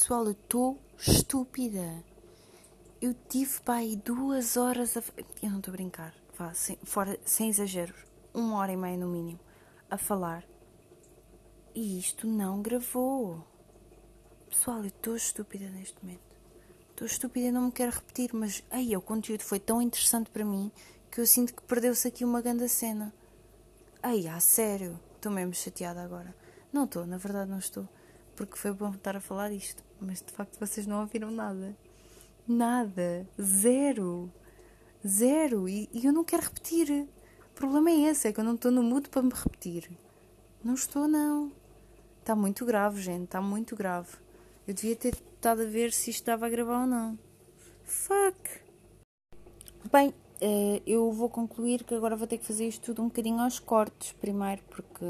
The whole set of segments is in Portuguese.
Pessoal, eu estou estúpida. Eu tive para aí duas horas a. Eu não estou a brincar, vá, sem, fora, sem exageros, uma hora e meia no mínimo, a falar. E isto não gravou. Pessoal, eu estou estúpida neste momento. Estou estúpida e não me quero repetir, mas aí o conteúdo foi tão interessante para mim que eu sinto que perdeu-se aqui uma grande cena. Ai, a sério, estou mesmo chateada agora. Não estou, na verdade não estou, porque foi bom estar a falar isto, mas de facto vocês não ouviram nada. Nada. Zero. Zero. E, e eu não quero repetir. O problema é esse, é que eu não estou no mood para me repetir. Não estou, não. Está muito grave, gente. Está muito grave. Eu devia ter estado a ver se isto estava a gravar ou não. Fuck. Bem, eh, eu vou concluir que agora vou ter que fazer isto tudo um bocadinho aos cortes primeiro, porque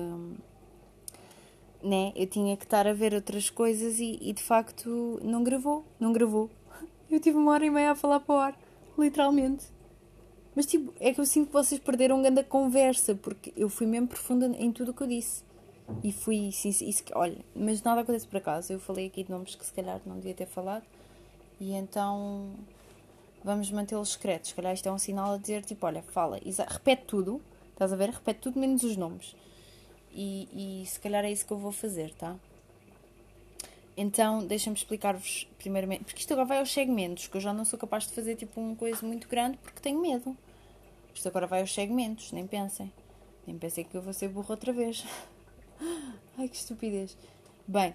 né, eu tinha que estar a ver outras coisas e, e de facto não gravou. Não gravou. Eu tive uma hora e meia a falar para o ar, literalmente. Mas tipo, é que eu sinto que vocês perderam grande conversa, porque eu fui mesmo profunda em tudo o que eu disse. E fui, sim, isso, olha, mas nada acontece por acaso. Eu falei aqui de nomes que se calhar não devia ter falado. E então vamos mantê-los secretos. Se calhar isto é um sinal a dizer, tipo, olha, fala, repete tudo, estás a ver? Repete tudo menos os nomes. E, e se calhar é isso que eu vou fazer, tá? Então, deixa-me explicar-vos primeiramente, porque isto agora vai aos segmentos, que eu já não sou capaz de fazer tipo uma coisa muito grande porque tenho medo. Isto agora vai aos segmentos, nem pensem. Nem pensem que eu vou ser burro outra vez. Ai, que estupidez. Bem,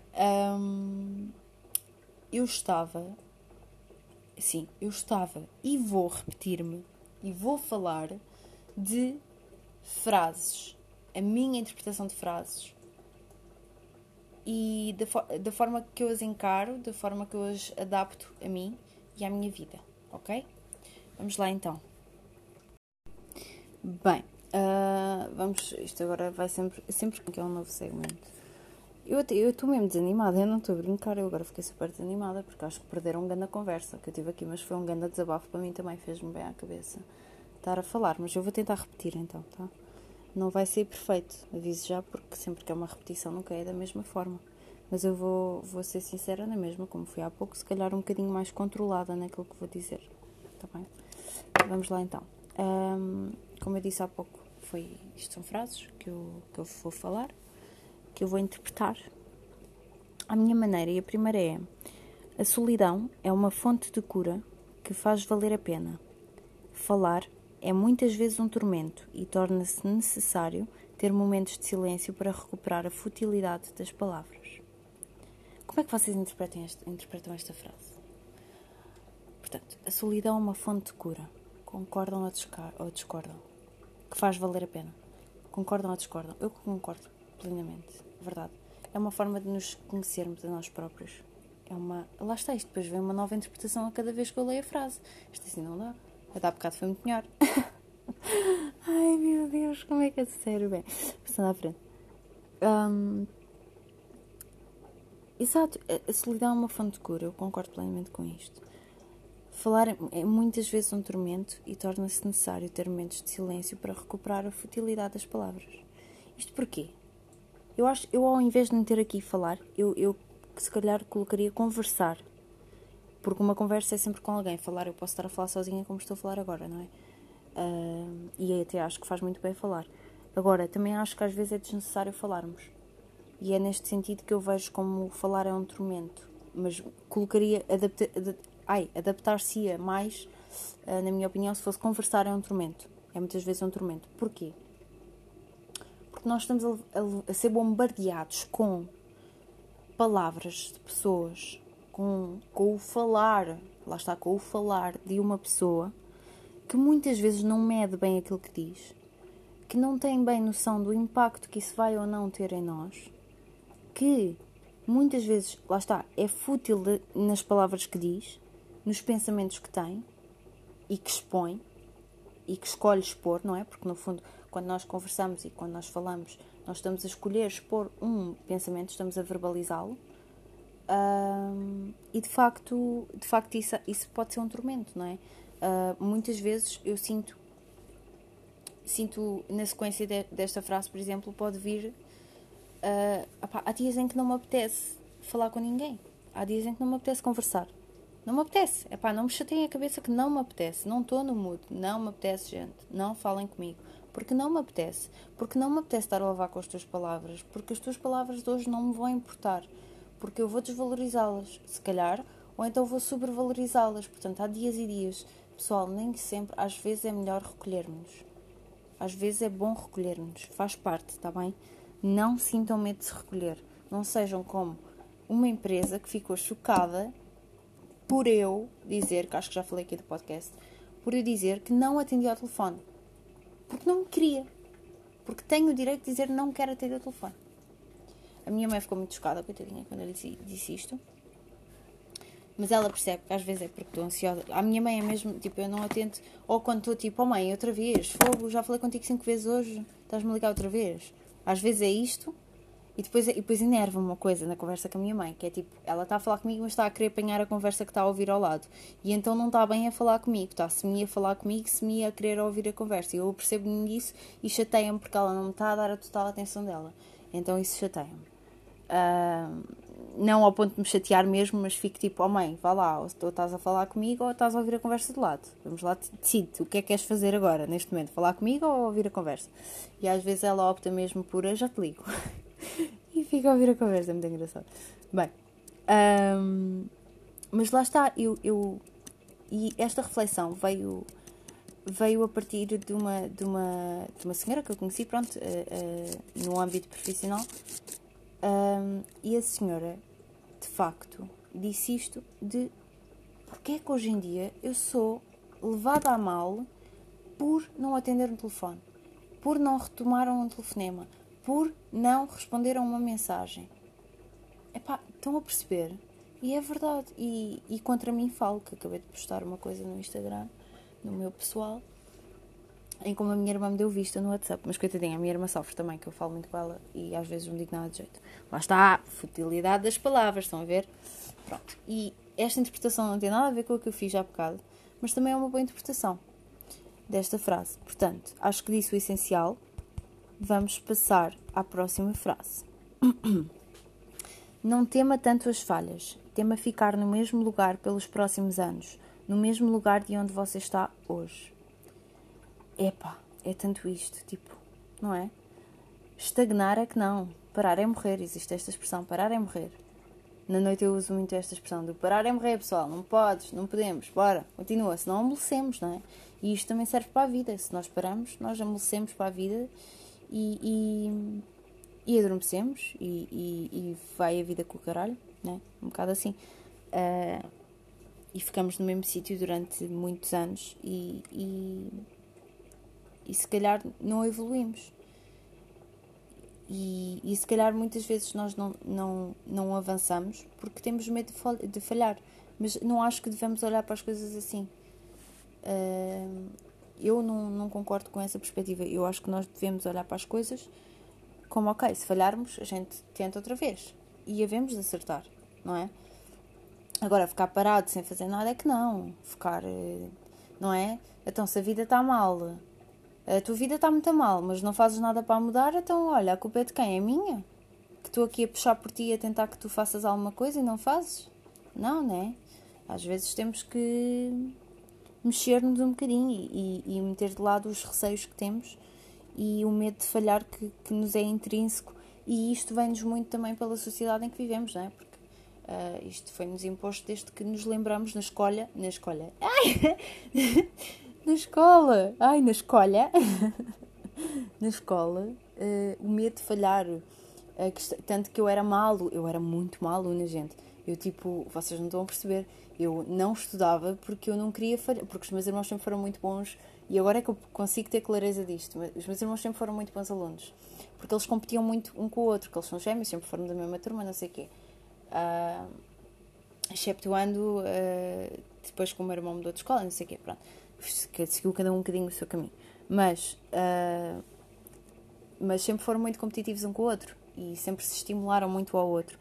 hum, eu estava. Sim, eu estava e vou repetir-me e vou falar de frases. A minha interpretação de frases e da, fo da forma que eu as encaro, da forma que eu as adapto a mim e à minha vida, ok? Vamos lá então. Bem, uh, vamos. Isto agora vai sempre, sempre que é um novo segmento. Eu estou mesmo desanimada, eu não estou a brincar, eu agora fiquei super desanimada porque acho que perderam um grande conversa que eu tive aqui, mas foi um grande desabafo para mim também, fez-me bem à cabeça estar a falar, mas eu vou tentar repetir então, tá? Não vai ser perfeito, aviso já, porque sempre que é uma repetição nunca é da mesma forma. Mas eu vou, vou ser sincera na mesma, como fui há pouco, se calhar um bocadinho mais controlada naquilo que vou dizer. Está bem? Vamos lá então. Um, como eu disse há pouco, foi, isto são frases que eu, que eu vou falar, que eu vou interpretar à minha maneira. E a primeira é: A solidão é uma fonte de cura que faz valer a pena. Falar é muitas vezes um tormento e torna-se necessário ter momentos de silêncio para recuperar a futilidade das palavras. Como é que vocês interpretam, este, interpretam esta frase? Portanto, a solidão é uma fonte de cura. Concordam ou discordam? Que faz valer a pena. Concordam ou discordam? Eu concordo plenamente. Verdade. É uma forma de nos conhecermos a nós próprios. É uma. Lá está, isto depois vem uma nova interpretação a cada vez que eu leio a frase. Isto assim não dá. A dar bocado foi muito melhor. Ai meu Deus, como é que é sério? Bem, passando à frente. Um, exato, a solidão é uma fonte de cura, eu concordo plenamente com isto. Falar é muitas vezes um tormento e torna-se necessário ter momentos de silêncio para recuperar a futilidade das palavras. Isto porquê? Eu acho, eu ao invés de meter aqui falar, eu, eu se calhar colocaria conversar porque uma conversa é sempre com alguém. Falar, eu posso estar a falar sozinha como estou a falar agora, não é? Uh, e até acho que faz muito bem falar. Agora, também acho que às vezes é desnecessário falarmos. E é neste sentido que eu vejo como falar é um tormento. Mas colocaria. Adapta, ai, adaptar-se-ia mais, uh, na minha opinião, se fosse conversar é um tormento. É muitas vezes um tormento. Porquê? Porque nós estamos a, a, a ser bombardeados com palavras de pessoas com, com o falar, lá está, com o falar de uma pessoa que muitas vezes não mede bem aquilo que diz, que não tem bem noção do impacto que isso vai ou não ter em nós, que muitas vezes, lá está, é fútil de, nas palavras que diz, nos pensamentos que tem e que expõe e que escolhe expor, não é? Porque no fundo, quando nós conversamos e quando nós falamos, nós estamos a escolher expor um pensamento, estamos a verbalizá-lo um, e de facto, de facto isso, isso pode ser um tormento, não é? Uh, muitas vezes eu sinto, sinto na sequência de, desta frase, por exemplo, pode vir. Uh, há dias em que não me apetece falar com ninguém. há dias em que não me apetece conversar. Não me apetece. É não me chateiem a cabeça que não me apetece. Não estou no mood. Não me apetece, gente. Não falem comigo. Porque não me apetece. Porque não me apetece estar a levar com as tuas palavras. Porque as tuas palavras de hoje não me vão importar. Porque eu vou desvalorizá-las. Se calhar. Ou então vou sobrevalorizá-las. Portanto, há dias e dias. Pessoal, nem sempre. Às vezes é melhor recolhermos. Às vezes é bom recolhermos. Faz parte, está bem? Não sintam medo de se recolher. Não sejam como uma empresa que ficou chocada por eu dizer, que acho que já falei aqui do podcast, por eu dizer que não atendi ao telefone. Porque não me queria. Porque tenho o direito de dizer não quero atender ao telefone. A minha mãe ficou muito chocada, coitadinha, quando eu disse, disse isto. Mas ela percebe que às vezes é porque estou ansiosa. A minha mãe é mesmo, tipo, eu não atento. Ou quando estou tipo, oh mãe, outra vez, fogo, já falei contigo cinco vezes hoje, estás-me a ligar outra vez. Às vezes é isto, e depois, e depois enerva-me uma coisa na conversa com a minha mãe, que é tipo, ela está a falar comigo, mas está a querer apanhar a conversa que está a ouvir ao lado. E então não está bem a falar comigo, está semi a falar comigo, semi a querer ouvir a conversa. E eu percebo-me disso e chateia-me porque ela não me está a dar a total atenção dela. Então isso chateia-me. Uh, não ao ponto de me chatear mesmo, mas fico tipo, oh mãe, vá lá, ou estás a falar comigo ou estás a ouvir a conversa de lado. Vamos lá, decide o que é que queres fazer agora, neste momento, falar comigo ou ouvir a conversa. E às vezes ela opta mesmo por, já te ligo. e fica a ouvir a conversa, é muito engraçado. Bem, um, mas lá está, eu, eu, e esta reflexão veio, veio a partir de uma, de uma, de uma senhora que eu conheci, pronto, uh, uh, no âmbito profissional, um, e a senhora, de facto, disse isto de porque é que hoje em dia eu sou levada a mal por não atender um telefone, por não retomar um telefonema, por não responder a uma mensagem. Epá, estão a perceber? E é verdade. E, e contra mim falo, que acabei de postar uma coisa no Instagram, no meu pessoal, em como a minha irmã me deu vista no WhatsApp. Mas coitadinha, a minha irmã sofre também, que eu falo muito com ela e às vezes não digo nada de jeito. Lá está, futilidade das palavras, estão a ver? Pronto. E esta interpretação não tem nada a ver com o que eu fiz já há bocado, mas também é uma boa interpretação desta frase. Portanto, acho que disse o essencial Vamos passar à próxima frase. Não tema tanto as falhas, tema ficar no mesmo lugar pelos próximos anos, no mesmo lugar de onde você está hoje. Epá, é tanto isto, tipo, não é? Estagnar é que não, parar é morrer, existe esta expressão, parar é morrer. Na noite eu uso muito esta expressão do parar é morrer, pessoal, não podes, não podemos, bora, continua, senão amolecemos, não é? E isto também serve para a vida, se nós paramos, nós amolecemos para a vida e, e, e adormecemos e, e, e, vai a vida com o caralho, né? um bocado assim. Uh, e ficamos no mesmo sítio durante muitos anos e, e, e se calhar não evoluímos. E, e se calhar muitas vezes nós não, não, não avançamos porque temos medo de falhar. Mas não acho que devemos olhar para as coisas assim. Uh, eu não, não concordo com essa perspectiva. Eu acho que nós devemos olhar para as coisas como, ok, se falharmos, a gente tenta outra vez. E havemos de acertar, não é? Agora, ficar parado sem fazer nada é que não. Ficar, eh, não é? Então, se a vida está mal, a tua vida está muito mal, mas não fazes nada para mudar, então, olha, a culpa é de quem? É minha? Que estou aqui a puxar por ti e a tentar que tu faças alguma coisa e não fazes? Não, né? Às vezes temos que mexer-nos um bocadinho e, e, meter de lado os receios que temos e o medo de falhar que, que nos é intrínseco e isto vem-nos muito também pela sociedade em que vivemos, não é? Porque uh, isto foi-nos imposto desde que nos lembramos na escola, na escola, ai, na escola, ai, na escola, na escola, uh, o medo de falhar, uh, que, tanto que eu era malo, eu era muito má aluna, gente, eu tipo, vocês não estão a perceber, eu não estudava porque eu não queria falhar, porque os meus irmãos sempre foram muito bons e agora é que eu consigo ter clareza disto. Os meus irmãos sempre foram muito bons alunos porque eles competiam muito um com o outro, que eles são gêmeos, sempre foram da mesma turma, não sei o quê. Uh, exceptuando uh, depois que o meu irmão mudou de escola, não sei o quê, pronto. Seguiu cada um um bocadinho o seu caminho. Mas, uh, mas sempre foram muito competitivos um com o outro e sempre se estimularam muito ao outro.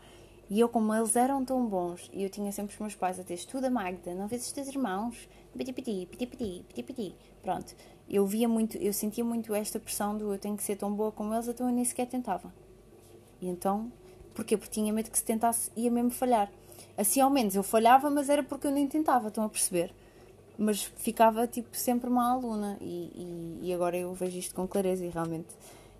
E eu, como eles eram tão bons, e eu tinha sempre os meus pais a ter estuda Magda, não vês os teus irmãos, piti piti, piti piti, piti piti. Pronto, eu via muito, eu sentia muito esta pressão do eu tenho que ser tão boa como eles, então eu nem sequer tentava. E então, porquê? Porque tinha medo que se tentasse ia mesmo falhar. Assim ao menos eu falhava, mas era porque eu nem tentava, estão a perceber? Mas ficava tipo sempre uma aluna e, e, e agora eu vejo isto com clareza e realmente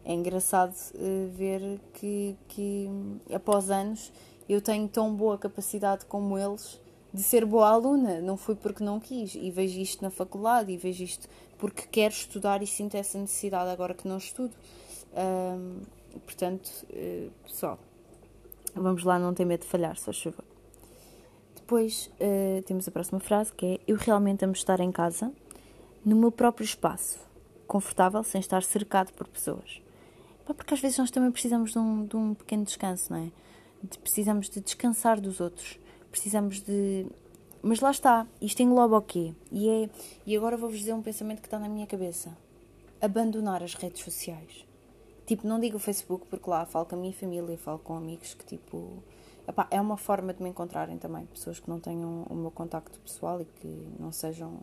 é engraçado uh, ver que, que após anos eu tenho tão boa capacidade como eles de ser boa aluna. Não foi porque não quis. E vejo isto na faculdade e vejo isto porque quero estudar e sinto essa necessidade agora que não estudo. Um, portanto, uh, pessoal, vamos lá, não tem medo de falhar, só chuva. Depois uh, temos a próxima frase que é: Eu realmente amo estar em casa, no meu próprio espaço, confortável, sem estar cercado por pessoas. Porque às vezes nós também precisamos de um, de um pequeno descanso, não é? De, precisamos de descansar dos outros, precisamos de. Mas lá está, isto engloba o quê? E, é, e agora vou-vos dizer um pensamento que está na minha cabeça: abandonar as redes sociais. Tipo, não digo o Facebook porque lá falo com a minha família, falo com amigos que tipo. Epá, é uma forma de me encontrarem também, pessoas que não tenham o meu contacto pessoal e que não sejam.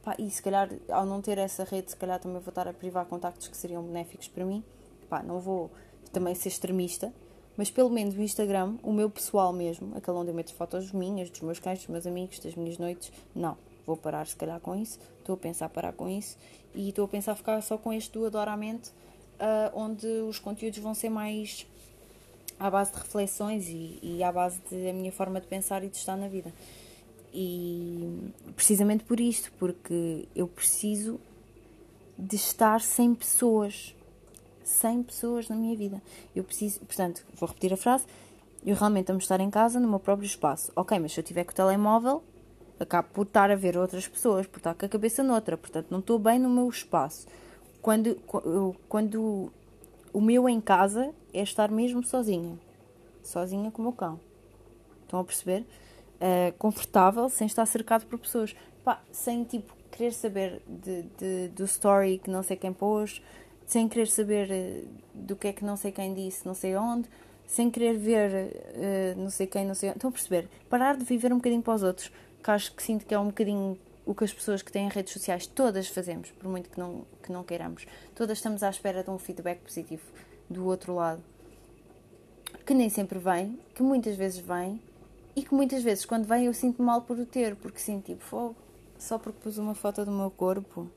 Epá, e se calhar, ao não ter essa rede, se calhar também vou estar a privar contactos que seriam benéficos para mim. Epá, não vou também ser extremista, mas pelo menos o Instagram, o meu pessoal mesmo, aquele onde eu meto fotos minhas, dos meus cães, dos meus amigos, das minhas noites, não. Vou parar se calhar com isso, estou a pensar parar com isso e estou a pensar ficar só com este do Adoramente uh, onde os conteúdos vão ser mais à base de reflexões e, e à base da minha forma de pensar e de estar na vida. E precisamente por isto, porque eu preciso de estar sem pessoas. Sem pessoas na minha vida. Eu preciso, portanto, vou repetir a frase. Eu realmente amo estar em casa no meu próprio espaço. Ok, mas se eu tiver com o telemóvel, acabo por estar a ver outras pessoas, por estar com a cabeça noutra. Portanto, não estou bem no meu espaço quando, quando o meu em casa é estar mesmo sozinha. Sozinha com o cão. Estão a perceber? Uh, confortável, sem estar cercado por pessoas. Pá, sem tipo querer saber de, de, do story que não sei quem pôs, sem querer saber uh, do que é que não sei quem disse, não sei onde, sem querer ver uh, não sei quem, não sei onde. Estão a perceber? Parar de viver um bocadinho para os outros, que acho que sinto que é um bocadinho o que as pessoas que têm redes sociais todas fazemos, por muito que não, que não queiramos. Todas estamos à espera de um feedback positivo do outro lado. Que nem sempre vem, que muitas vezes vem, e que muitas vezes quando vem eu sinto mal por o ter, porque sinto tipo fogo, só porque pus uma foto do meu corpo,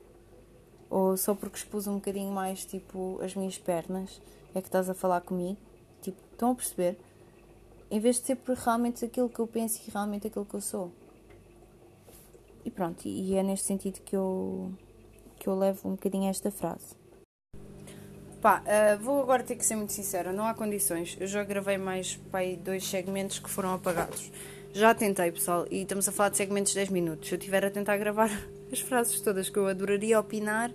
ou só porque expus um bocadinho mais tipo as minhas pernas, é que estás a falar comigo. Tipo, estão a perceber? Em vez de ser por realmente aquilo que eu penso e realmente aquilo que eu sou. E pronto, e é neste sentido que eu, que eu levo um bocadinho esta frase. Pá, uh, vou agora ter que ser muito sincera, não há condições. Eu já gravei mais pá, dois segmentos que foram apagados. Já tentei, pessoal, e estamos a falar de segmentos de 10 minutos. Se eu estiver a tentar gravar as frases todas que eu adoraria opinar,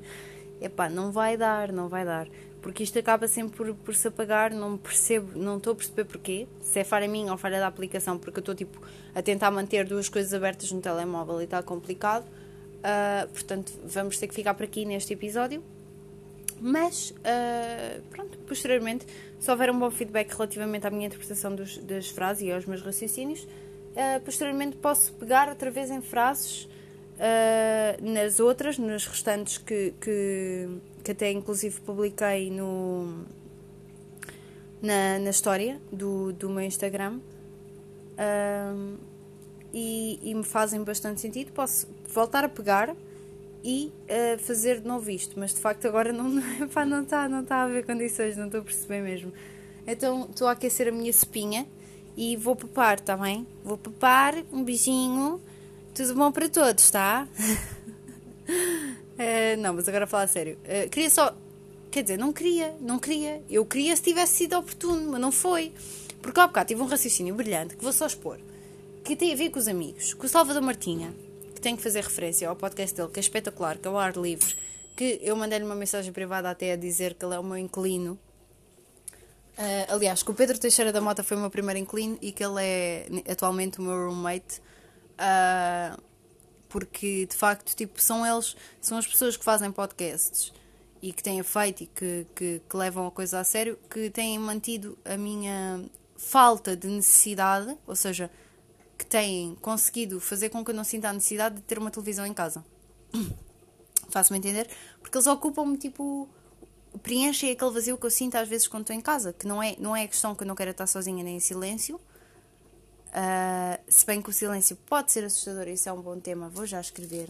é pá, não vai dar, não vai dar porque isto acaba sempre por, por se apagar, não percebo, não estou a perceber porquê, se é falha minha ou falha da aplicação, porque eu estou tipo a tentar manter duas coisas abertas no telemóvel e está complicado. Uh, portanto, vamos ter que ficar por aqui neste episódio. Mas, uh, pronto, posteriormente, se houver um bom feedback relativamente à minha interpretação dos, das frases e aos meus raciocínios, uh, posteriormente posso pegar outra vez em frases nas outras, nas restantes que, que que até inclusive publiquei no, na, na história do, do meu Instagram um, e, e, me fazem bastante sentido. Posso voltar a pegar e uh, fazer de novo isto, mas de facto agora não está não está não tá a haver condições, não estou a perceber mesmo. Então estou a aquecer a minha espinha e vou papar, está bem? Vou papar, um beijinho, tudo bom para todos, tá? Uh, não, mas agora falar a sério. Uh, queria só. Quer dizer, não queria, não queria. Eu queria se tivesse sido oportuno, mas não foi. Porque há bocado tive um raciocínio brilhante que vou só expor. Que tem a ver com os amigos. Com o Salvador Martinha, tem que fazer referência ao podcast dele, que é espetacular, que é o Ar Livre. Que eu mandei-lhe uma mensagem privada até a dizer que ele é o meu inclino. Uh, aliás, que o Pedro Teixeira da Mota foi o meu primeiro inclino e que ele é atualmente o meu roommate. Uh, porque de facto tipo, são eles, são as pessoas que fazem podcasts e que têm feito e que, que, que levam a coisa a sério, que têm mantido a minha falta de necessidade, ou seja, que têm conseguido fazer com que eu não sinta a necessidade de ter uma televisão em casa. Faço-me entender? Porque eles ocupam-me tipo. preenchem aquele vazio que eu sinto às vezes quando estou em casa, que não é, não é a questão que eu não quero estar sozinha nem em silêncio, Uh, se bem que o silêncio pode ser assustador, isso é um bom tema, vou já escrever.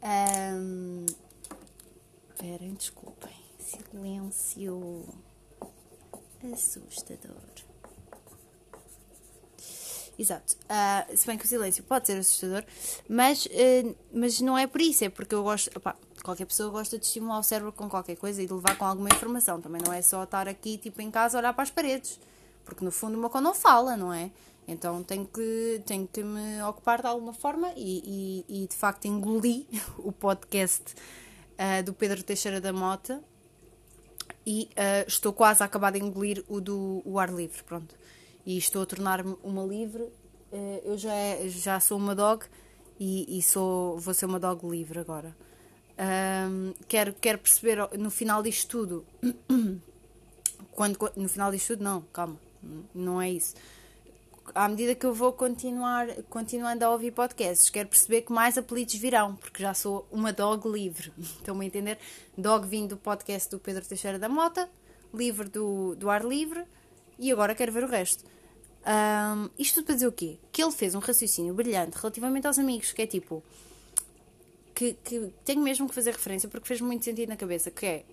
um, esperem, desculpem. Silêncio assustador. Exato. Uh, se bem que o silêncio pode ser assustador, mas, uh, mas não é por isso, é porque eu gosto. Opa, qualquer pessoa gosta de estimular o cérebro com qualquer coisa e de levar com alguma informação. Também não é só estar aqui, tipo, em casa, olhar para as paredes. Porque no fundo o meu cão não fala, não é? Então tenho que, tenho que me ocupar de alguma forma e, e, e de facto engoli o podcast uh, do Pedro Teixeira da Mota e estou quase a acabar de engolir o do o ar livre, pronto. E estou a tornar-me uma livre. Uh, eu já, já sou uma dog e, e, sou, vou ser uma dog livre agora. quero, quero perceber no final disto tudo. quando, no final disto tudo, não, calma não é isso. À medida que eu vou continuar, continuando a ouvir podcasts, quero perceber que mais apelidos virão, porque já sou uma dog livre. Estão-me a entender? Dog vindo do podcast do Pedro Teixeira da Mota, livre do, do ar livre, e agora quero ver o resto. Um, isto tudo para dizer o quê? Que ele fez um raciocínio brilhante relativamente aos amigos, que é tipo. Que, que tenho mesmo que fazer referência porque fez muito sentido na cabeça, que é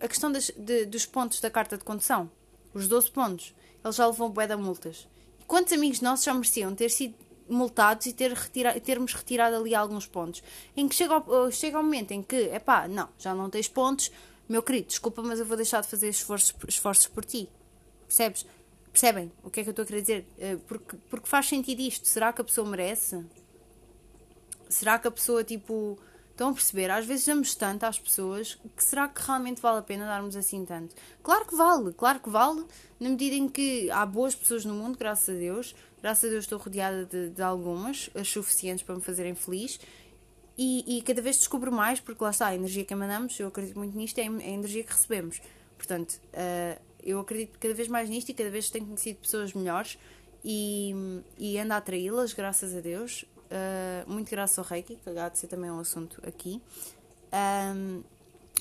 a questão das, de, dos pontos da carta de condução. Os 12 pontos ele já levou bué de multas. quantos amigos nossos já mereciam ter sido multados e ter retira, termos retirado ali alguns pontos? Em que chega o, chega o momento em que, é pá, não, já não tens pontos, meu querido, desculpa, mas eu vou deixar de fazer esforços, esforços por ti. Percebes? Percebem o que é que eu estou a querer dizer? Eh, porque, porque faz sentido isto. Será que a pessoa merece? Será que a pessoa, tipo Estão a perceber? Às vezes damos tanto às pessoas que será que realmente vale a pena darmos assim tanto? Claro que vale, claro que vale, na medida em que há boas pessoas no mundo, graças a Deus. Graças a Deus estou rodeada de, de algumas, as suficientes para me fazerem feliz. E, e, cada vez descubro mais, porque lá está, a energia que emanamos, eu acredito muito nisto, é a energia que recebemos. Portanto, uh, eu acredito cada vez mais nisto e cada vez tenho conhecido pessoas melhores e, e ando a atraí-las, graças a Deus uh, muito graças ao Reiki, que há de ser também um assunto aqui, um,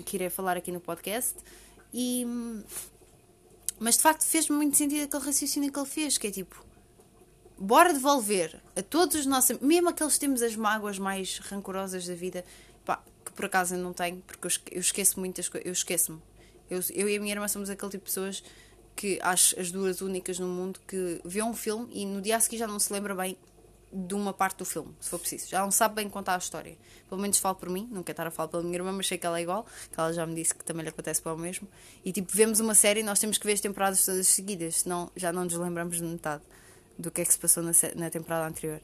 que irei falar aqui no podcast. E, mas de facto fez-me muito sentido aquele raciocínio que ele fez, que é tipo, bora devolver a todos os nossos, mesmo aqueles que temos as mágoas mais rancorosas da vida, pá, que por acaso eu não tenho, porque eu esqueço muitas coisas, eu esqueço-me. Eu, eu e a minha irmã somos aquele tipo de pessoas que acho as duas únicas no mundo que vê um filme e no dia a seguir já não se lembra bem de uma parte do filme, se for preciso. Já não sabe bem contar a história. Pelo menos falo por mim, não quero estar a falar pela minha irmã, mas sei que ela é igual, que ela já me disse que também lhe acontece para o mesmo. E tipo, vemos uma série e nós temos que ver as temporadas todas seguidas, senão já não nos lembramos de metade do que é que se passou na, na temporada anterior.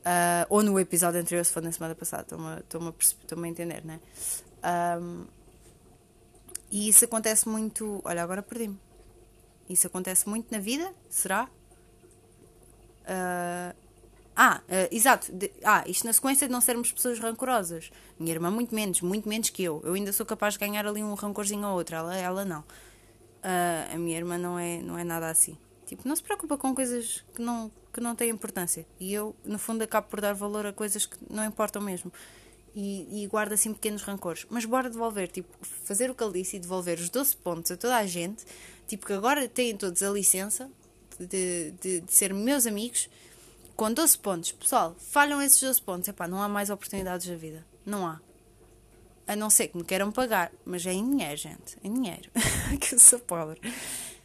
Uh, ou no episódio anterior, se for na semana passada. Estou-me a, estou a entender, né? Um, e isso acontece muito. Olha, agora perdi-me. Isso acontece muito na vida? Será? Uh, ah, uh, exato. De, ah, isto na sequência de não sermos pessoas rancorosas. Minha irmã, muito menos, muito menos que eu. Eu ainda sou capaz de ganhar ali um rancorzinho ou outro. Ela, ela não. Uh, a minha irmã não é, não é nada assim. Tipo, não se preocupa com coisas que não, que não têm importância. E eu, no fundo, acabo por dar valor a coisas que não importam mesmo. E, e assim pequenos rancores. Mas bora devolver, tipo, fazer o que ele disse e devolver os 12 pontos a toda a gente. Tipo, que agora têm todos a licença de, de, de ser meus amigos com 12 pontos. Pessoal, falham esses 12 pontos. Epá, não há mais oportunidades na vida. Não há. A não ser que me queiram pagar. Mas é em dinheiro, gente. Em dinheiro. que eu sou pobre.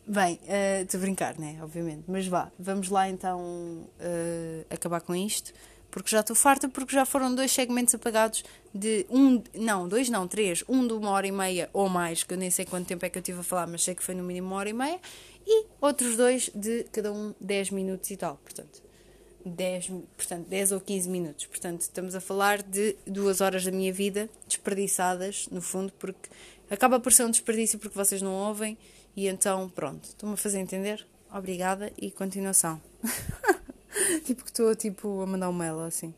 Bem, uh, estou a brincar, né? Obviamente. Mas vá, vamos lá então uh, acabar com isto. Porque já estou farta, porque já foram dois segmentos apagados de um. Não, dois não, três. Um de uma hora e meia ou mais, que eu nem sei quanto tempo é que eu estive a falar, mas sei que foi no mínimo uma hora e meia. E outros dois de cada um 10 minutos e tal. Portanto, 10, portanto, 10 ou 15 minutos. Portanto, estamos a falar de duas horas da minha vida desperdiçadas, no fundo, porque acaba por ser um desperdício porque vocês não ouvem e então, pronto, estou-me a fazer entender. Obrigada e continuação. tipo que estou tipo, a mandar um mail assim.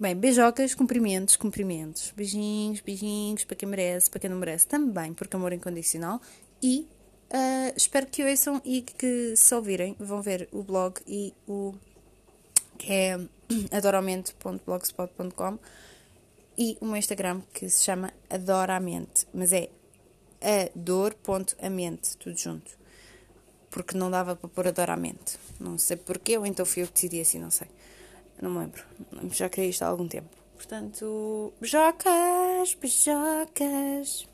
Bem, beijocas, cumprimentos, cumprimentos. Beijinhos, beijinhos para quem merece, para quem não merece também, porque amor incondicional. E uh, espero que ouçam e que se ouvirem vão ver o blog e o que é adoramente.blogspot.com e o meu Instagram que se chama Adoramente, mas é ador.amente, tudo junto. Porque não dava para pôr adoramente. Não sei porquê, ou então fui eu que decidi assim, não sei. Não me lembro. Já queria isto há algum tempo. Portanto, beijocas, beijocas.